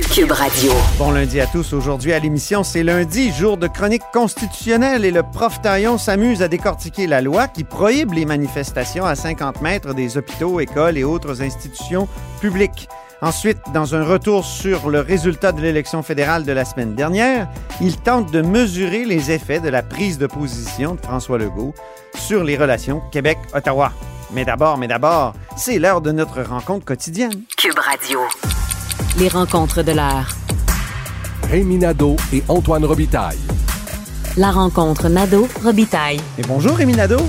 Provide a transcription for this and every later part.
Cube Radio. Bon lundi à tous. Aujourd'hui à l'émission, c'est lundi, jour de chronique constitutionnelle et le prof Taillon s'amuse à décortiquer la loi qui prohibe les manifestations à 50 mètres des hôpitaux, écoles et autres institutions publiques. Ensuite, dans un retour sur le résultat de l'élection fédérale de la semaine dernière, il tente de mesurer les effets de la prise de position de François Legault sur les relations Québec-Ottawa. Mais d'abord, mais d'abord, c'est l'heure de notre rencontre quotidienne. Cube Radio. Les rencontres de l'heure. Rémi Nadeau et Antoine Robitaille. La rencontre Nadeau-Robitaille. Et bonjour, Rémi Nadeau,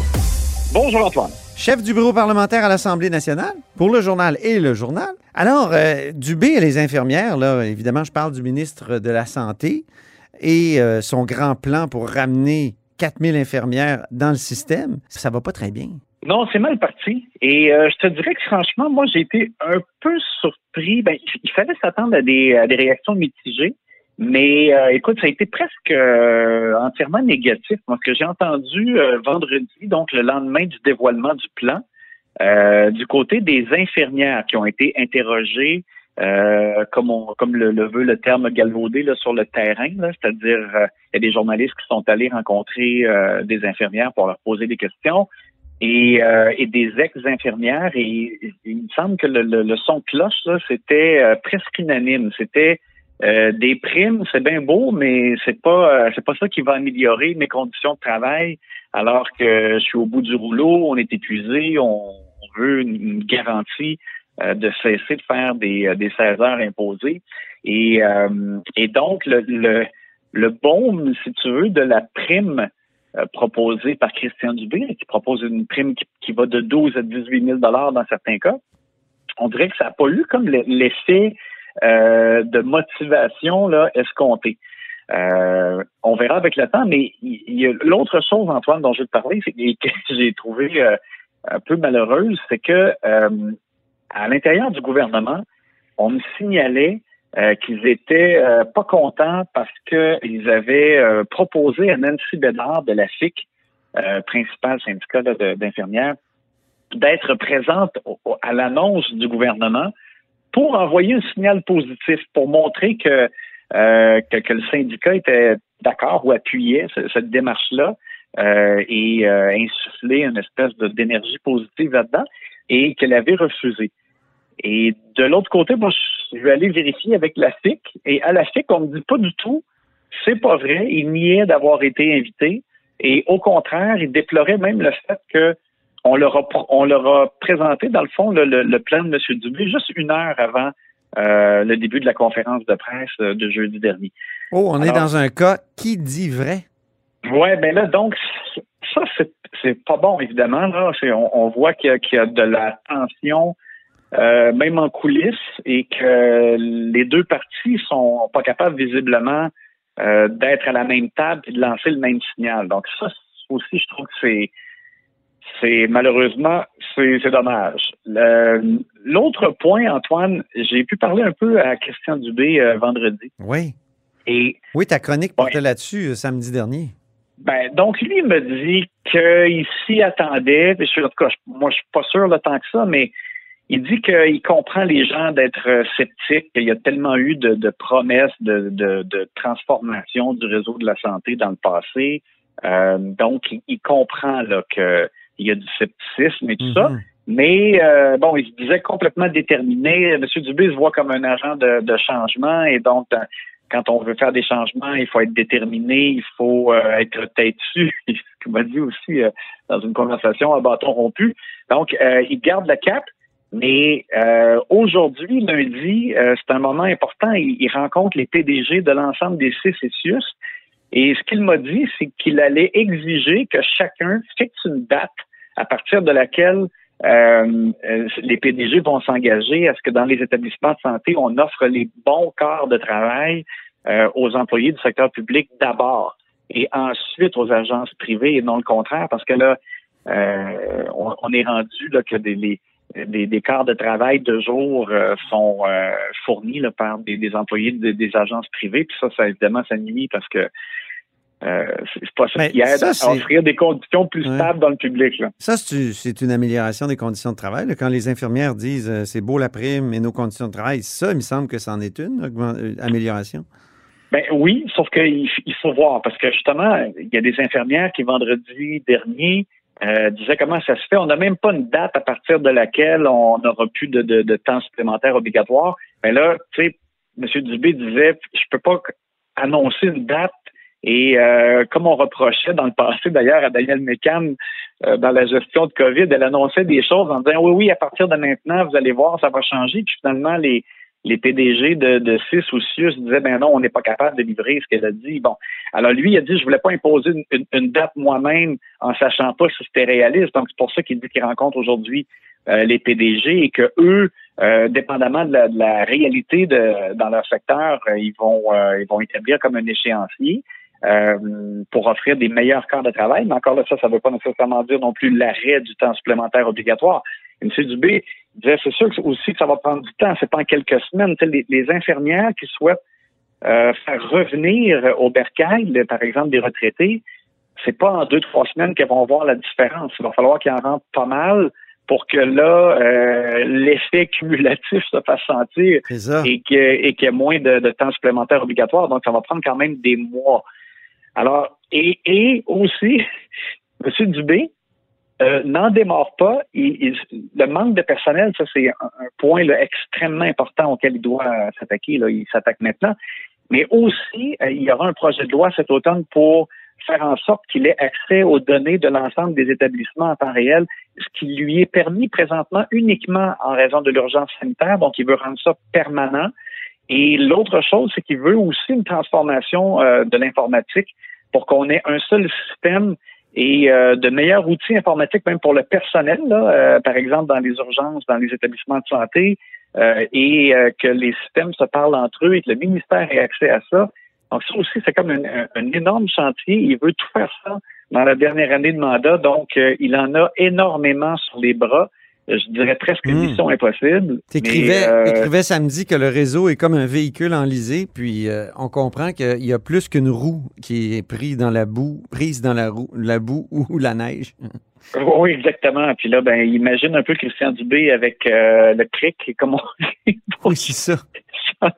Bonjour Antoine. chef du bureau parlementaire à l'Assemblée nationale pour le journal et le journal. Alors, euh, Dubé et les infirmières, là, évidemment, je parle du ministre de la Santé et euh, son grand plan pour ramener 4000 infirmières dans le système, ça va pas très bien. Non, c'est mal parti. Et euh, je te dirais que franchement, moi, j'ai été un peu surpris. Ben, il fallait s'attendre à des, à des réactions mitigées. Mais euh, écoute, ça a été presque euh, entièrement négatif. Moi, ce que j'ai entendu euh, vendredi, donc le lendemain du dévoilement du plan, euh, du côté des infirmières qui ont été interrogées, euh, comme, on, comme le, veut le terme galvaudé là, sur le terrain, c'est-à-dire euh, il y a des journalistes qui sont allés rencontrer des infirmières pour leur poser des questions et, euh, et des ex-infirmières. Et, il me semble que le, le- le son cloche, là, c'était euh, presque unanime. C'était euh, des primes, c'est bien beau, mais c'est pas euh, c'est pas ça qui va améliorer mes conditions de travail. Alors que je suis au bout du rouleau, on est épuisé, on, veut une, garantie euh, de cesser de faire des, euh, des 16 heures imposées. Et, et donc le, le le baume, si tu veux, de la prime euh, proposée par Christian Dubé, qui propose une prime qui, qui va de 12 à 18 000 dollars dans certains cas, on dirait que ça n'a pas eu comme le- l'effet euh, de motivation là, escompté. Euh, on verra avec le temps, mais il il y a l'autre chose, Antoine, dont je vais te parler, c'est et que j'ai trouvé un peu malheureuse, c'est que à l'intérieur du gouvernement, on me signalait euh, qu'ils étaient euh, pas contents parce qu'ils avaient euh, proposé à Nancy Bédard de la FIC, euh, principal syndicat d'infirmières, d'être présente au- à l'annonce du gouvernement pour envoyer un signal positif, pour montrer que, euh, que, que le syndicat était d'accord ou appuyait ce- cette démarche-là euh, et insuffler une espèce d'énergie positive là-dedans et qu'elle avait refusé. Et de l'autre côté, moi, je vais aller vérifier avec la FIC. Et à la FIC, on me dit pas du tout, c'est pas vrai. Il niait d'avoir été invité. Et au contraire, il déplorait même le fait que on leur a, on leur a présenté, dans le fond, le, le- le plan de M. Dubé juste une heure avant euh, le début de la conférence de presse euh, de jeudi dernier. Oh, on est dans un cas qui dit vrai? Ouais, ben là, donc, ça, c'est, pas bon, évidemment. Là. On, on voit qu'il y, a, qu'il y a de la tension, euh, même en coulisses, et que les deux parties sont pas capables, visiblement, euh, d'être à la même table et de lancer le même signal. Donc, ça aussi, je trouve que c'est, c'est malheureusement, c'est, dommage. L'autre point, Antoine, j'ai pu parler un peu à Christian Dubé euh, vendredi. Oui. Et Oui, ta chronique portait Ouais. là-dessus samedi dernier. Ben, donc, lui, il me dit qu'il s'y attendait. Je suis- en tout cas, moi, je suis pas sûr le temps que ça, mais il dit qu'il comprend les gens d'être euh, sceptiques, qu'il y a tellement eu de, de promesses de, de, de transformation du réseau de la santé dans le passé. Euh, donc, il, il comprend là qu'il y a du scepticisme et tout ça. Mhm. Mais euh, bon, il se disait complètement déterminé. M. Dubé se voit comme un agent de, de changement et donc quand on veut faire des changements, il faut être déterminé, il faut euh, être têtu. Ce qu'il m'a dit aussi euh, dans une conversation à bâton rompu. Donc, il garde le cap. Mais euh, aujourd'hui, lundi, euh, c'est un moment important. Il, il rencontre les PDG de l'ensemble des six CCIUS. Et ce qu'il m'a dit, c'est qu'il allait exiger que chacun fixe une date à partir de laquelle euh, euh, les PDG vont s'engager à ce que dans les établissements de santé, on offre les bons corps de travail euh, aux employés du secteur public d'abord et ensuite aux agences privées et non le contraire parce que là, euh, on, on est rendu là que des, les, des, des quarts de travail de jour euh, sont euh, fournis là, par des, des employés de- des agences privées. Puis ça, ça évidemment, ça nuit parce que euh, c'est pas ça qui aide ça, à offrir des conditions plus Ouais. stables dans le public. Là. Ça, c'est une amélioration des conditions de travail. là. Quand les infirmières disent euh, c'est beau la prime, mais nos conditions de travail, ça, il me semble que c'en est une amélioration. Ben oui, sauf qu'il il faut voir parce que justement, il y a des infirmières qui vendredi dernier euh, disaient comment ça se fait. On n'a même pas une date à partir de laquelle on n'aura plus de, de, de temps supplémentaire obligatoire. Mais là, tu sais, M. Dubé disait, je peux pas annoncer une date. Et euh, comme on reprochait dans le passé d'ailleurs à Daniel Mécan euh, dans la gestion de COVID, elle annonçait des choses en disant oui, oui, à partir de maintenant, vous allez voir, ça va changer. Puis finalement, les, les PDG de, de CIS ou CIUS disaient ben non, on n'est pas capable de livrer ce qu'elle a dit. Bon. Alors lui, il a dit je voulais pas imposer une, une- date moi-même en sachant pas si c'était réaliste. Donc c'est pour ça qu'il dit qu'il rencontre aujourd'hui euh, les PDG et que eux, euh, dépendamment de la, de la réalité de, dans leur secteur, euh, ils vont euh, ils vont établir comme un échéancier. euh, pour offrir des meilleurs quarts de travail, mais encore là, ça, ça ne veut pas nécessairement dire non plus l'arrêt du temps supplémentaire obligatoire. M. Dubé disait, c'est sûr que aussi que ça va prendre du temps, c'est pas en quelques semaines. Les, les infirmières qui souhaitent euh, faire revenir au bercail, le- par exemple, des retraités, c'est pas en deux, trois semaines qu'elles vont voir la différence. Il va falloir qu'ils en rentrent pas mal pour que là, euh, l'effet cumulatif se fasse sentir et qu'il y ait moins de, de temps supplémentaire obligatoire. Donc, ça va prendre quand même des mois. Alors, et, et aussi, M. Dubé euh, n'en démarre pas. Le manque de personnel, ça, c'est un, point là, extrêmement important auquel il doit s'attaquer. Là. Il s'attaque maintenant. Mais aussi, euh, il y aura un projet de loi cet automne pour faire en sorte qu'il ait accès aux données de l'ensemble des établissements en temps réel, ce qui lui est permis présentement uniquement en raison de l'urgence sanitaire. Donc, il veut rendre ça permanent. Et l'autre chose, c'est qu'il veut aussi une transformation euh, de l'informatique pour qu'on ait un seul système et euh, de meilleurs outils informatiques même pour le personnel, là, euh, par exemple dans les urgences, dans les établissements de santé, euh, et euh, que les systèmes se parlent entre eux et que le ministère ait accès à ça. Donc ça aussi, c'est comme un, un- un énorme chantier. Il veut tout faire ça dans la dernière année de mandat, donc euh, il en a énormément sur les bras. Je dirais presque une Hmm. mission impossible. T'écrivais euh, samedi que le réseau est comme un véhicule enlisé, puis euh, on comprend qu'il y a plus qu'une roue qui est prise dans la boue, prise dans la, roue, la boue ou la neige. Oui, exactement. Puis là, ben, imagine un peu Christian Dubé avec euh, le cric, comme on dit. Oui, c'est ça.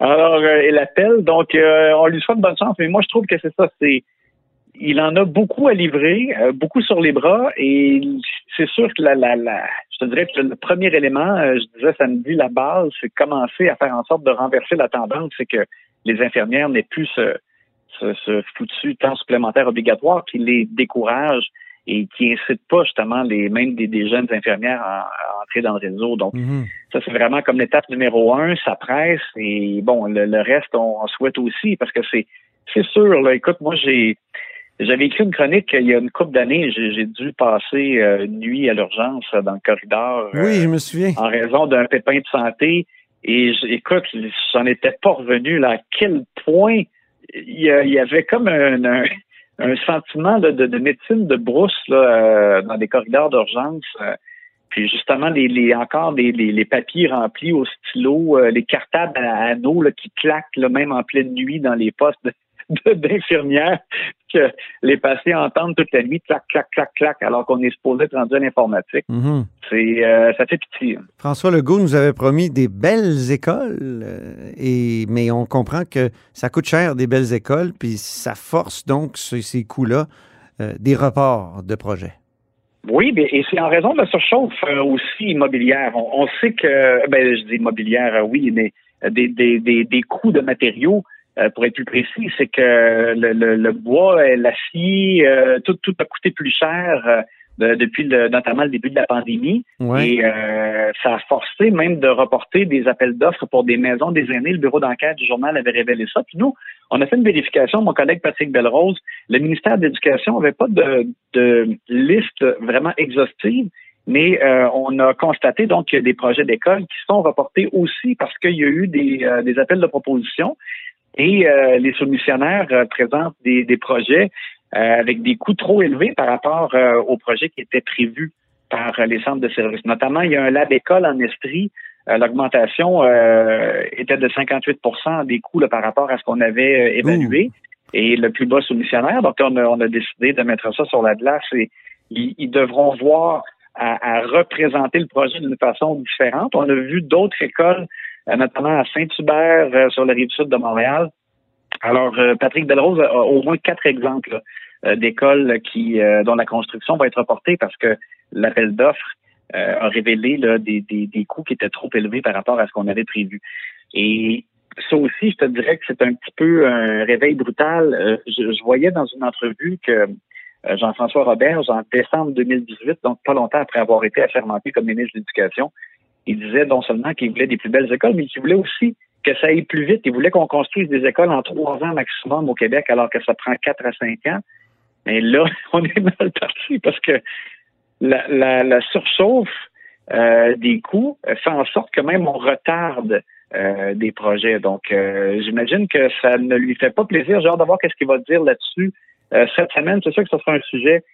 Alors, euh, il appelle. Donc, euh, on lui souhaite bonne chance. Mais moi, je trouve que c'est ça. C'est, il en a beaucoup à livrer, euh, beaucoup sur les bras. Et c'est sûr que la, la, la, je te dirais que le premier élément, euh, je disais samedi, la base, c'est commencer à faire en sorte de renverser la tendance. C'est que les infirmières n'aient plus ce, ce, ce foutu temps supplémentaire obligatoire qui les décourage et qui incite pas justement les même des, des jeunes infirmières à, à entrer dans le réseau. Donc, Mhm. ça, c'est vraiment comme l'étape numéro un, ça presse. Et bon, le, le reste, on, on souhaite aussi, parce que c'est c'est sûr, là, écoute, moi, j'ai j'avais écrit une chronique il y a une couple d'années. J'ai dû passer euh, une nuit à l'urgence euh, dans le corridor euh, Oui, je me souviens. en raison d'un pépin de santé. Et écoute, j'en étais pas revenu là, à quel point il y, avait comme un, un, un sentiment là, de, de médecine de brousse là, euh, dans des corridors d'urgence. puis justement, les, les encore les, les, les papiers remplis au stylo, les cartables à anneaux là, qui claquent là, même en pleine nuit dans les postes d'infirmières que les patients entendent toute la nuit, clac, clac, clac, clac, alors qu'on est supposé être rendu à l'informatique. Mhm. C'est euh, ça fait pitié. François Legault nous avait promis des belles écoles, euh, et, mais on comprend que ça coûte cher des belles écoles, puis ça force donc ce- ces coûts-là euh, des reports de projets. Oui, et c'est en raison de la surchauffe aussi immobilière. On, on sait que, ben, je dis immobilière, oui, mais des, des, des, des coûts de matériaux, euh, pour être plus précis, c'est que le, le, le bois, l'acier, euh, tout, tout a coûté plus cher euh, de- depuis le, notamment le début de la pandémie. Ouais. Et euh, ça a forcé même de reporter des appels d'offres pour des maisons des aînés. Le bureau d'enquête du journal avait révélé ça. Puis nous, on a fait une vérification, mon collègue Patrick Belrose, le ministère de l'Éducation n'avait pas de, de liste vraiment exhaustive, mais euh, on a constaté donc qu'il y a des projets d'école qui sont reportés aussi parce qu'il y a eu des, euh, des appels de proposition et euh, les soumissionnaires euh, présentent des, des projets euh, avec des coûts trop élevés par rapport euh, aux projets qui étaient prévus par les centres de services. Notamment, il y a un lab école en Estrie. L'augmentation était de 58% des coûts par rapport à ce qu'on avait évalué. Et le plus bas soumissionnaire, donc on a, on a décidé de mettre ça sur la glace et ils, devront voir à, représenter le projet d'une façon différente. On a vu d'autres écoles, notamment à Saint-Hubert, sur la rive sud de Montréal, alors, euh, Patrick Delrose a au moins quatre exemples euh, d'écoles qui euh, dont la construction va être reportée parce que l'appel d'offres a révélé des, des, coûts qui étaient trop élevés par rapport à ce qu'on avait prévu. Et ça aussi, je te dirais que c'est un petit peu un réveil brutal. Je, voyais dans une entrevue que Jean-François Robert, en décembre 2018, donc pas longtemps après avoir été assermenté comme ministre de l'Éducation, il disait non seulement qu'il voulait des plus belles écoles, mais qu'il voulait aussi que ça aille plus vite. Ils voulaient qu'on construise des écoles en trois ans maximum au Québec, alors que ça prend quatre à cinq ans. Mais là, on est mal parti parce que la, surchauffe euh, des coûts fait en sorte que même on retarde euh, des projets. Donc, euh, j'imagine que ça ne lui fait pas plaisir. J'ai hâte de voir qu'est-ce qu'il va dire là-dessus cette semaine. C'est sûr que ce sera un sujet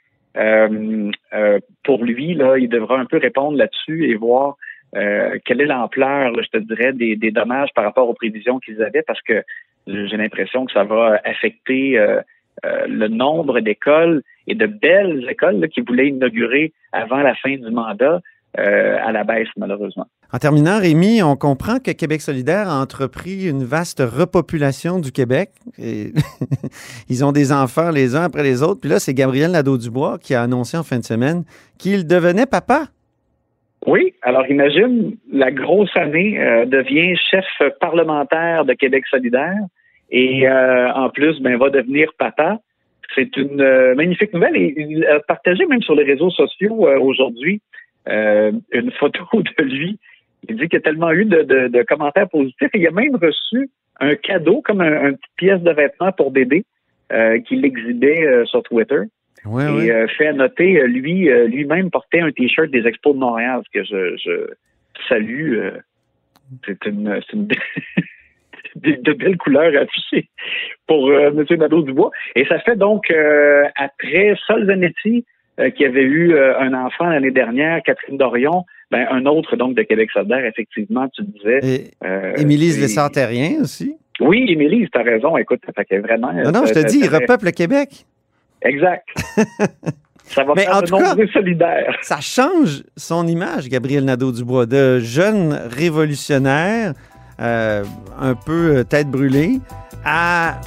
pour lui. Là, il devra un peu répondre là-dessus et voir euh, quelle est l'ampleur, je te dirais, des, dommages par rapport aux prévisions qu'ils avaient, parce que j'ai l'impression que ça va affecter euh, euh, le nombre d'écoles et de belles écoles qui voulaient inaugurer avant la fin du mandat à la baisse, malheureusement. En terminant, Rémi, on comprend que Québec solidaire a entrepris une vaste repopulation du Québec. ils ont des enfants les uns après les autres. Puis là, c'est Gabriel Nadeau-Dubois qui a annoncé en fin de semaine qu'il devenait papa. Oui, alors imagine, la grosse année euh, devient chef parlementaire de Québec solidaire et euh, en plus, ben, va devenir papa. C'est une euh, magnifique nouvelle et il a partagé même sur les réseaux sociaux aujourd'hui une photo de lui. Il dit qu'il a tellement eu de, commentaires positifs il a même reçu un cadeau comme un, une petite pièce de vêtement pour bébé qu'il exhibait sur Twitter et euh, fait noter, euh, lui, euh, lui-même portait un t-shirt des Expos de Montréal, ce que je, je salue. c'est une, une de, belles couleurs affichées pour M. Nadeau-Dubois. Et ça fait donc, après Sol Zanetti, qui avait eu un enfant l'année dernière, Catherine Dorion, ben, un autre donc de Québec solidaire, effectivement, tu disais. Et Émilise Lessard-Terrien aussi. Oui, Émilie, tu as raison. Écoute, ça fait vraiment. Non, non, je te dis, il repeuple le Québec. Exact. Ça va faire de nombreux solidaires. Ça change son image, Gabriel Nadeau-Dubois, de jeune révolutionnaire, euh, un peu euh, tête brûlée, à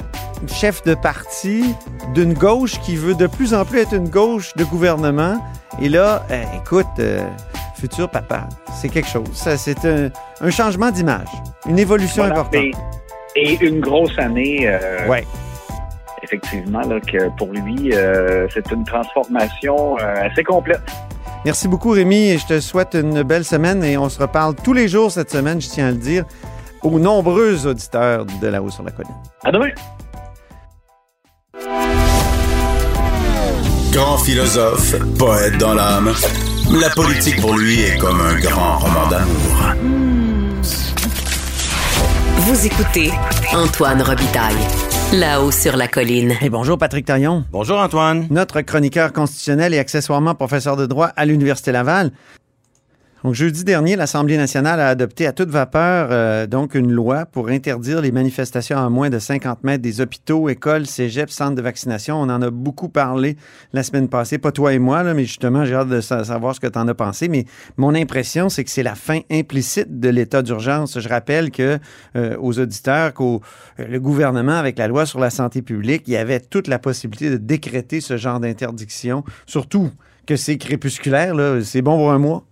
chef de parti d'une gauche qui veut de plus en plus être une gauche de gouvernement. Et là, euh, écoute, futur papa, c'est quelque chose. C'est un, changement d'image, une évolution importante. Et, une grosse année. ouais effectivement, là, que pour lui, euh, c'est une transformation euh, assez complète. Merci beaucoup, Rémi, et je te souhaite une belle semaine et on se reparle tous les jours cette semaine, je tiens à le dire, aux nombreux auditeurs de La Haut sur la Colline. À demain! Grand philosophe, poète dans l'âme, la politique pour lui est comme un grand roman d'amour. Vous écoutez Antoine Robitaille. Là-haut sur la colline. Et bonjour Patrick Taillon. Bonjour Antoine. Notre chroniqueur constitutionnel et accessoirement professeur de droit à l'Université Laval. Donc, jeudi dernier, l'Assemblée nationale a adopté à toute vapeur euh, donc une loi pour interdire les manifestations à moins de 50 mètres des hôpitaux, écoles, cégeps, centres de vaccination. On en a beaucoup parlé la semaine passée, pas toi et moi, là, mais justement, j'ai hâte de savoir ce que tu en as pensé. Mais mon impression, c'est que c'est la fin implicite de l'état d'urgence. Je rappelle que euh, aux auditeurs, que euh, le gouvernement, avec la loi sur la santé publique, il y avait toute la possibilité de décréter ce genre d'interdiction, surtout que c'est crépusculaire, c'est bon pour un mois.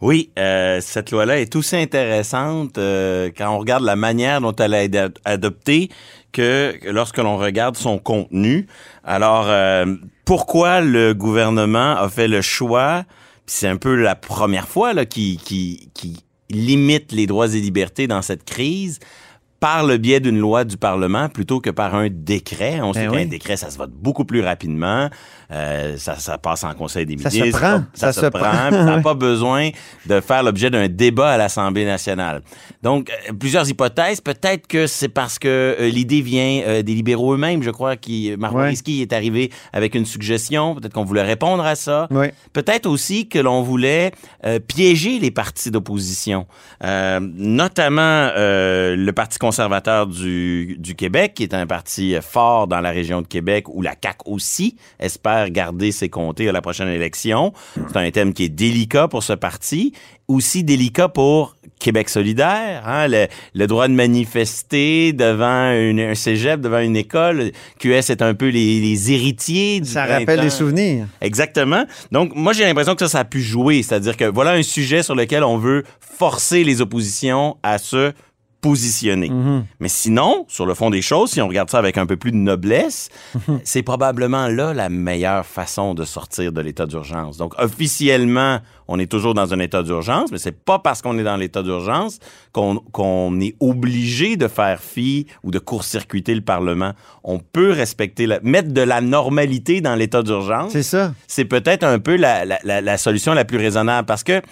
Oui, euh, cette loi-là est aussi intéressante euh, quand on regarde la manière dont elle a été adoptée que lorsque l'on regarde son contenu. Alors, euh, pourquoi le gouvernement a fait le choix, c'est un peu la première fois là, qui, qui, qui limite les droits et libertés dans cette crise, par le biais d'une loi du Parlement plutôt que par un décret? On sait Ben qu'un décret, ça se vote beaucoup plus rapidement. Euh, ça, ça passe en Conseil des Ça se ministres. prend. Ça, Ça se, se prend. prend. Ça n'a pas besoin de faire l'objet d'un débat à l'Assemblée nationale. Donc, euh, plusieurs hypothèses. Peut-être que c'est parce que euh, l'idée vient des libéraux eux-mêmes, je crois, qui Marois Ouais. Est arrivé avec une suggestion. Peut-être qu'on voulait répondre à ça. Peut-être aussi que l'on voulait euh, piéger les partis d'opposition, Euh, notamment euh, le Parti conservateur du, du Québec, qui est un parti fort dans la région de Québec, où la CAQ aussi espère garder ses comtés à la prochaine élection. C'est un thème qui est délicat pour ce parti, aussi délicat pour Québec solidaire, hein, le, le droit de manifester devant une, un cégep, devant une école. QS est un peu les, les héritiers du Ça rappelle des souvenirs. Exactement. Donc, moi, j'ai l'impression que ça, ça a pu jouer. C'est-à-dire que voilà un sujet sur lequel on veut forcer les oppositions à se positionner. Mhm. Mais sinon, sur le fond des choses, si on regarde ça avec un peu plus de noblesse, c'est probablement là la meilleure façon de sortir de l'état d'urgence. Donc, officiellement, on est toujours dans un état d'urgence, mais c'est pas parce qu'on est dans l'état d'urgence qu'on est obligé de faire fi ou de court-circuiter le Parlement. On peut respecter, la, mettre de la normalité dans l'état d'urgence C'est ça. c'est peut-être un peu la, la- la- la solution la plus raisonnable parce que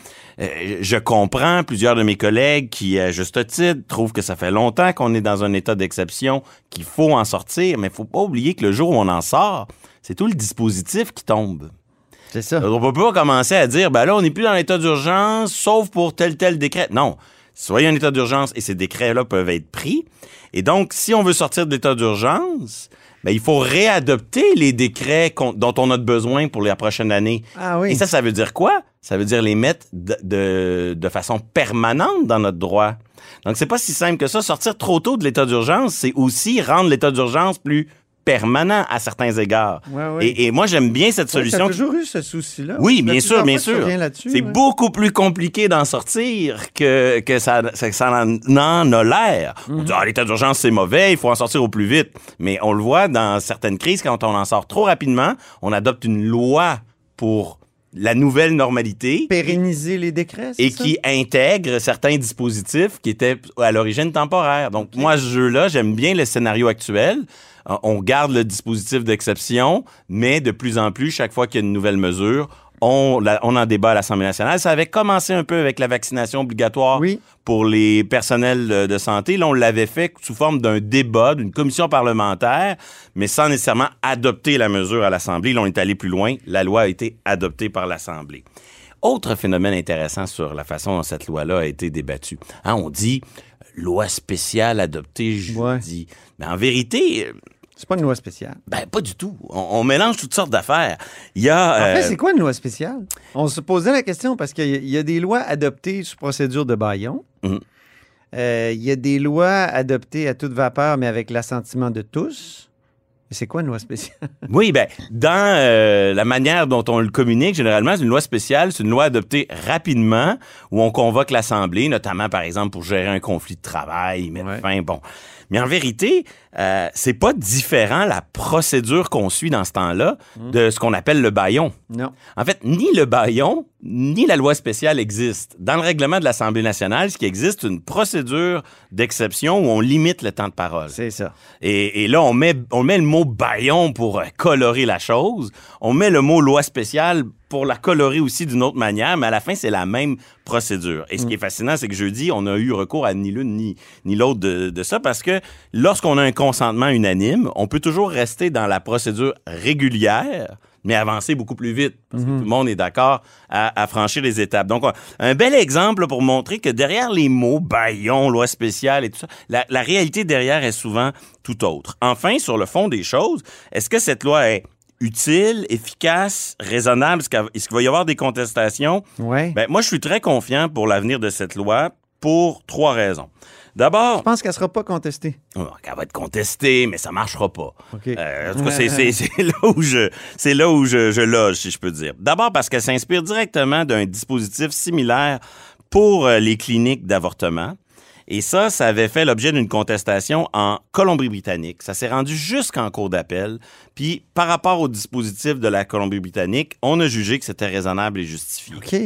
euh, je comprends plusieurs de mes collègues qui, à juste titre, trouvent que ça fait longtemps qu'on est dans un état d'exception, qu'il faut en sortir, mais il faut pas oublier que le jour où on en sort, c'est tout le dispositif qui tombe. C'est ça. On peut pas commencer à dire, ben là, on n'est plus dans l'état d'urgence, sauf pour tel, tel décret. Non. Soyez en état d'urgence et ces décrets-là peuvent être pris. Et donc, si on veut sortir de l'état d'urgence, ben, il faut réadopter les décrets dont on a besoin pour la prochaine année. Ah oui. Et ça, ça veut dire quoi? Ça veut dire les mettre de, de, de façon permanente dans notre droit. Donc, c'est pas si simple que ça. Sortir trop tôt de l'état d'urgence, c'est aussi rendre l'état d'urgence plus permanent à certains égards. Ouais, ouais. Et, et moi, j'aime bien cette solution. T'as toujours eu ce souci-là. Oui, bien sûr, bien sûr. C'est ouais. beaucoup plus compliqué d'en sortir que, que ça, ça, ça en, en a l'air. On Mhm. dit, ah, l'état d'urgence, c'est mauvais, il faut en sortir au plus vite. Mais on le voit dans certaines crises, quand on en sort trop rapidement, on adopte une loi pour la nouvelle normalité Pérenniser les décrets, et ça? qui intègre certains dispositifs qui étaient à l'origine temporaires. Donc, moi, ce jeu-là, j'aime bien le scénario actuel. Euh, On garde le dispositif d'exception, mais de plus en plus, chaque fois qu'il y a une nouvelle mesure, on, la- on en débat à l'Assemblée nationale. Ça avait commencé un peu avec la vaccination obligatoire Oui. pour les personnels de de santé. Là, on l'avait fait sous forme d'un débat, d'une commission parlementaire, mais sans nécessairement adopter la mesure à l'Assemblée. Là, on est allé plus loin. La loi a été adoptée par l'Assemblée. Autre phénomène intéressant sur la façon dont cette loi-là a été débattue. Hein, on dit loi spéciale adoptée jeudi. Mais en vérité, C'est pas une loi spéciale. ben pas du tout. On, on mélange toutes sortes d'affaires. Il y a... En fait, euh, c'est quoi une loi spéciale? On se posait la question parce qu'il y, y a des lois adoptées sous procédure de baillon. Mhm. Euh, il y a des lois adoptées à toute vapeur, mais avec l'assentiment de tous. Mais C'est quoi une loi spéciale? Oui, ben, dans euh, la manière dont on le communique, généralement, c'est une loi spéciale, c'est une loi adoptée rapidement, où on convoque l'Assemblée, notamment, par exemple, pour gérer un conflit de travail, mettre Ouais. fin, bon. Mais en vérité, euh, c'est pas différent la procédure qu'on suit dans ce temps-là de ce qu'on appelle le baillon. Non. En fait, ni le baillon, ni la loi spéciale existent. Dans le règlement de l'Assemblée nationale, ce qui existe, une procédure d'exception où on limite le temps de parole. C'est ça. Et, et là, on met, on met le mot baillon pour euh, colorer la chose. On met le mot loi spéciale pour la colorer aussi d'une autre manière, mais à la fin, c'est la même procédure. Et ce qui est fascinant, c'est que jeudi, on a eu recours à ni l'une ni, ni l'autre de, de ça parce que lorsqu'on a un consentement unanime, on peut toujours rester dans la procédure régulière mais avancer beaucoup plus vite parce que tout le monde est d'accord à, à franchir les étapes. Donc, on- un bel exemple pour montrer que derrière les mots baillon, loi spéciale et tout ça, la, la réalité derrière est souvent tout autre. Enfin, sur le fond des choses, est-ce que cette loi est utile, efficace, raisonnable? Est-ce qu'il est-ce qu'il va y avoir des contestations? Ouais. Ben, moi, je suis très confiant pour l'avenir de cette loi pour trois raisons. D'abord, Je pense qu'elle sera pas contestée. Oh, va être contestée, mais ça marchera pas. Euh, en tout cas, c'est, là où je, c'est là où je, je loge, si je peux dire. D'abord parce qu'elle s'inspire directement d'un dispositif similaire pour euh, les cliniques d'avortement. Et ça, ça avait fait l'objet d'une contestation en Colombie-Britannique. Ça s'est rendu jusqu'en cours d'appel. Puis, par rapport au dispositif de la Colombie-Britannique, on a jugé que c'était raisonnable et justifié. OK.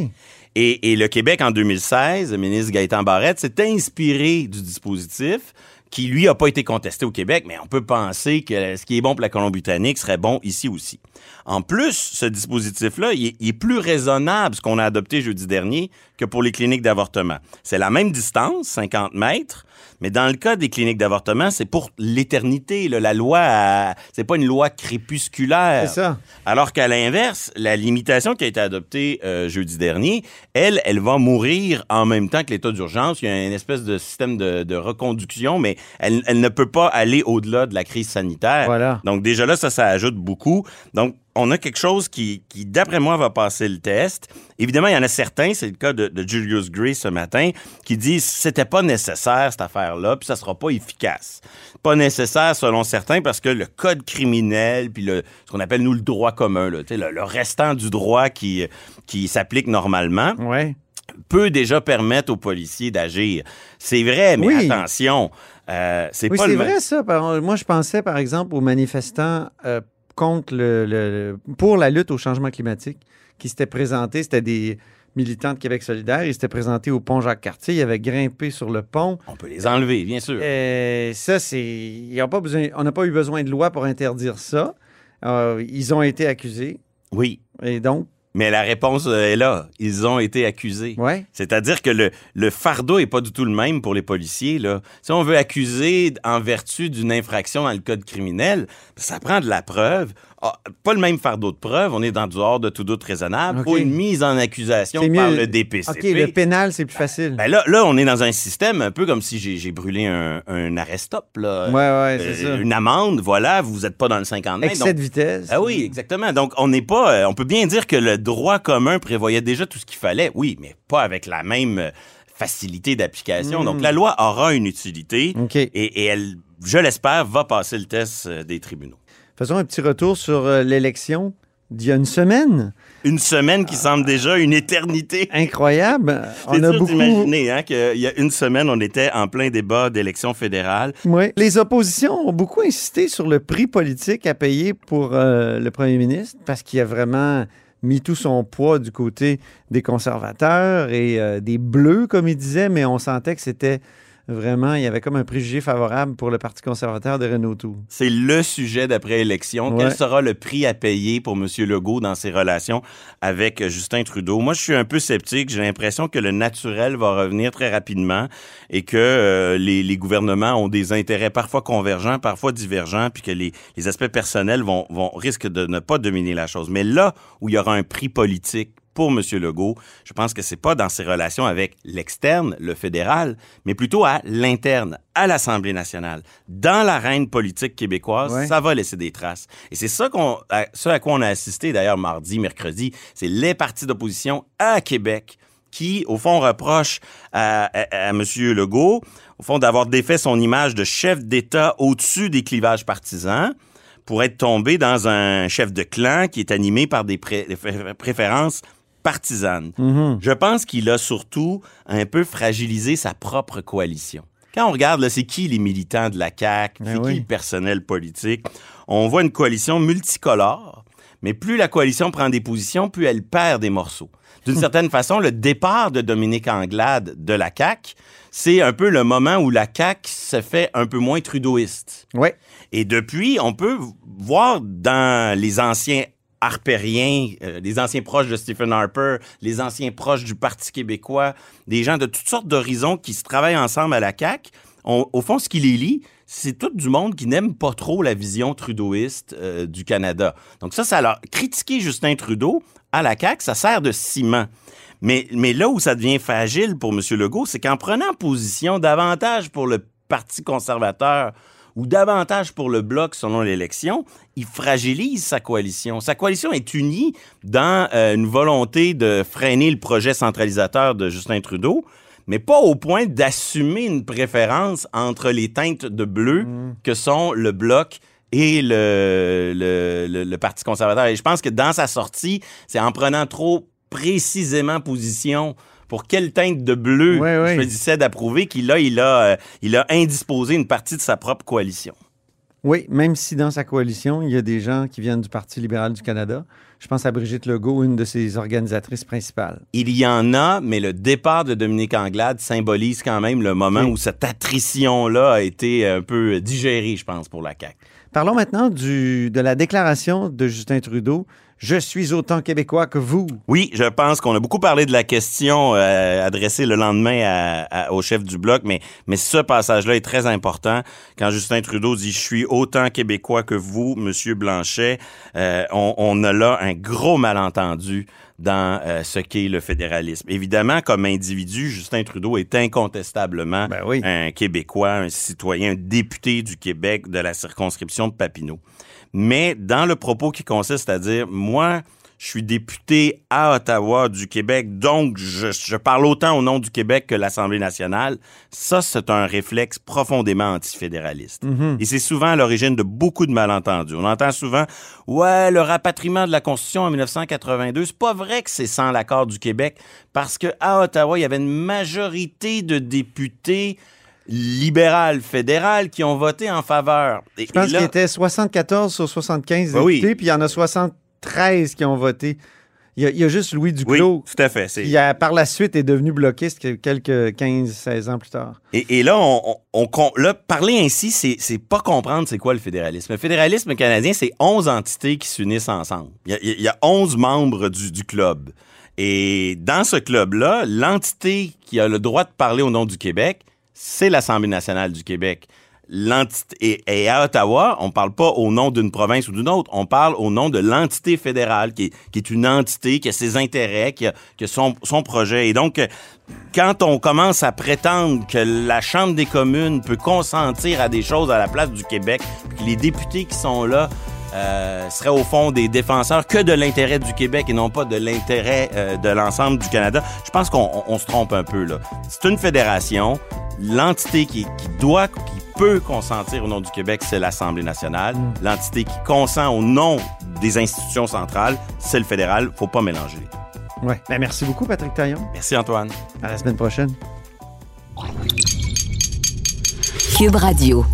Et, le Québec, en 2016, le ministre Gaëtan Barrette s'est inspiré du dispositif qui lui a pas été contesté au Québec, mais on peut penser que ce qui est bon pour la Colombie-Britannique serait bon ici aussi. En plus, ce dispositif-là, il est plus raisonnable, ce qu'on a adopté jeudi dernier, que pour les cliniques d'avortement. C'est la même distance, 50 mètres, mais dans le cas des cliniques d'avortement, c'est pour l'éternité. La loi, a- c'est pas une loi crépusculaire. C'est ça. Alors qu'à l'inverse, la limitation qui a été adoptée euh, jeudi dernier, elle, elle va mourir en même temps que l'état d'urgence. Il y a une espèce de système de, de reconduction, mais elle, elle ne peut pas aller au-delà de la crise sanitaire. Voilà. Donc déjà là, ça, ça ajoute beaucoup. Donc on a quelque chose qui, qui d'après moi, va passer le test. Évidemment, il y en a certains, c'est le cas de, de Julius Gray ce matin, qui disent c'était pas nécessaire cette affaire-là, puis ça sera pas efficace. Pas nécessaire selon certains parce que le code criminel, puis le, ce qu'on appelle nous le droit commun, là, le, le restant du droit qui, qui s'applique normalement, Ouais. peut déjà permettre aux policiers d'agir. C'est vrai, mais Oui. attention, euh, c'est Oui, pas c'est vrai ça. Moi, je pensais, par exemple, aux manifestants euh, contre le, le- pour la lutte au changement climatique qui s'étaient présentés. C'était des militants de Québec solidaire. Ils s'étaient présentés au pont Jacques-Cartier. Ils avaient grimpé sur le pont. On peut les enlever, bien sûr. Euh, ça, c'est. ils ont pas besoin... On n'a pas eu besoin de loi pour interdire ça. Euh, ils ont été accusés. Oui, Et donc, mais la réponse euh, est là. Ils ont été accusés. ouais. C'est-à-dire que le, le fardeau est pas du tout le même pour les policiers. Là. Si on veut accuser en vertu d'une infraction dans le code criminel, ça prend de la preuve. Ah, pas le même fardeau de preuve. On est dans du hors de tout doute raisonnable. OK. Ou une mise en accusation par le DPCP. OK, le pénal, c'est plus facile. Ben là, là, on est dans un système un peu comme si j'ai brûlé un, un arrest-stop. Là. ouais, ouais, c'est Euh, ça. Une amende, voilà, vous n'êtes pas dans le 50 mètres. Excès donc- de vitesse. ah oui, exactement. Donc, on n'est pas. euh, on peut bien dire que le droit commun prévoyait déjà tout ce qu'il fallait, oui, mais pas avec la même euh, facilité d'application. Donc, la loi aura une utilité et, et elle, je l'espère, va passer le test euh, des tribunaux. Faisons un petit retour sur euh, l'élection d'il y a une semaine. Une semaine qui semble déjà une éternité. Incroyable. On a dur beaucoup. d'imaginer hein, qu'il y a une semaine, on était en plein débat d'élection fédérale. Oui. Les oppositions ont beaucoup insisté sur le prix politique à payer pour euh, le premier ministre parce qu'il a vraiment mis tout son poids du côté des conservateurs et euh, des bleus, comme il disait, mais on sentait que c'était vraiment, il y avait comme un préjugé favorable pour le Parti conservateur de Renault. C'est le sujet d'après-élection. Ouais. Quel sera le prix à payer pour M. Legault dans ses relations avec Justin Trudeau? Moi, je suis un peu sceptique. J'ai l'impression que le naturel va revenir très rapidement et que euh, les, les gouvernements ont des intérêts parfois convergents, parfois divergents, puis que les, les aspects personnels vont, vont risquent de ne pas dominer la chose. Mais là où il y aura un prix politique pour M. Legault, je pense que c'est pas dans ses relations avec l'externe, le fédéral, mais plutôt à l'interne, à l'Assemblée nationale, dans l'arène politique québécoise, Ouais. ça va laisser des traces. Et c'est ça qu'on, à, ce à quoi on a assisté d'ailleurs mardi, mercredi, c'est les partis d'opposition à Québec qui, au fond, reprochent à, à, à M. Legault, au fond, d'avoir défait son image de chef d'État au-dessus des clivages partisans pour être tombé dans un chef de clan qui est animé par des pré- des préférences partisanes. Je pense qu'il a surtout un peu fragilisé sa propre coalition. Quand on regarde, c'est qui les militants de la CAQ, Ben c'est oui. qui le personnel politique, on voit une coalition multicolore, mais plus la coalition prend des positions, plus elle perd des morceaux. D'une certaine façon, le départ de Dominique Anglade de la CAQ, c'est un peu le moment où la CAQ se fait un peu moins trudeauiste. Oui. Et depuis, on peut voir dans les anciens harpériens, euh, les anciens proches de Stephen Harper, les anciens proches du Parti québécois, des gens de toutes sortes d'horizons qui se travaillent ensemble à la CAQ. On- au fond, ce qui les lie, c'est tout du monde qui n'aime pas trop la vision trudeauiste euh, du Canada. Donc ça, ça leur... Critiquer Justin Trudeau à la CAQ, ça sert de ciment. Mais, mais là où ça devient fragile pour M. Legault, c'est qu'en prenant position davantage pour le Parti conservateur ou davantage pour le bloc selon l'élection, il fragilise sa coalition. Sa coalition est unie dans euh, une volonté de freiner le projet centralisateur de Justin Trudeau, mais pas au point d'assumer une préférence entre les teintes de bleu que sont le bloc et le, le, le- le Parti conservateur. Et je pense que dans sa sortie, c'est en prenant trop précisément position pour quelle teinte de bleu Ouais, ouais. je d'approuver qu'il a, il a, euh, il a indisposé une partie de sa propre coalition? Oui, même si dans sa coalition, il y a des gens qui viennent du Parti libéral du Canada. Je pense à Brigitte Legault, une de ses organisatrices principales. Il y en a, mais le départ de Dominique Anglade symbolise quand même le moment Oui. où cette attrition-là a été un peu digérée, je pense, pour la CAQ. Parlons maintenant du, de la déclaration de Justin Trudeau. Je suis autant québécois que vous. Oui, je pense qu'on a beaucoup parlé de la question euh, adressée le lendemain à- à- au chef du bloc, mais, mais ce passage-là est très important. Quand Justin Trudeau dit « Je suis autant québécois que vous, Monsieur Blanchet euh, on, on a là un gros malentendu dans euh, ce qu'est le fédéralisme. Évidemment, comme individu, Justin Trudeau est incontestablement Ben oui. un Québécois, un citoyen, un député du Québec de la circonscription de Papineau. Mais dans le propos qui consiste à dire, moi, je suis député à Ottawa du Québec, donc je, je parle autant au nom du Québec que l'Assemblée nationale, ça, c'est un réflexe profondément antifédéraliste. Et c'est souvent à l'origine de beaucoup de malentendus. On entend souvent, ouais, le rapatriement de la Constitution en 1982, c'est pas vrai que c'est sans l'accord du Québec, parce que à Ottawa, il y avait une majorité de députés libéral fédéral qui ont voté en faveur. Et- Je pense là- qu'il était 74 sur 75 Ben oui. députés, puis il y en a 73 qui ont voté. Il y a, il y a juste Louis Oui, Duclos tout à fait. c'est- qui, a, par la suite, est devenu bloquiste que- quelques 15-16 ans plus tard. Et, et là, on, on- on com- là, parler ainsi, c'est c'est pas comprendre c'est quoi le fédéralisme. Le fédéralisme canadien, c'est 11 entités qui s'unissent ensemble. Il y, a, il y a 11 membres du, du club. Et dans ce club-là, l'entité qui a le droit de parler au nom du Québec, c'est l'Assemblée nationale du Québec. Et, et à Ottawa, on parle pas au nom d'une province ou d'une autre, on parle au nom de l'entité fédérale, qui est, une entité, qui a ses intérêts, qui a, son, son projet. Et donc, quand on commence à prétendre que la Chambre des communes peut consentir à des choses à la place du Québec, puis que les députés qui sont là euh, seraient au fond des défenseurs que de l'intérêt du Québec et non pas de l'intérêt euh, de l'ensemble du Canada, je pense qu'on on- on se trompe un peu là. C'est une fédération. L'entité qui, qui doit, qui peut consentir au nom du Québec, c'est l'Assemblée nationale. L'entité qui consent au nom des institutions centrales, c'est le fédéral. Faut pas mélanger. Ouais. Ben, merci beaucoup, Patrick Taillon. Merci Antoine. À la semaine prochaine. Cube Radio.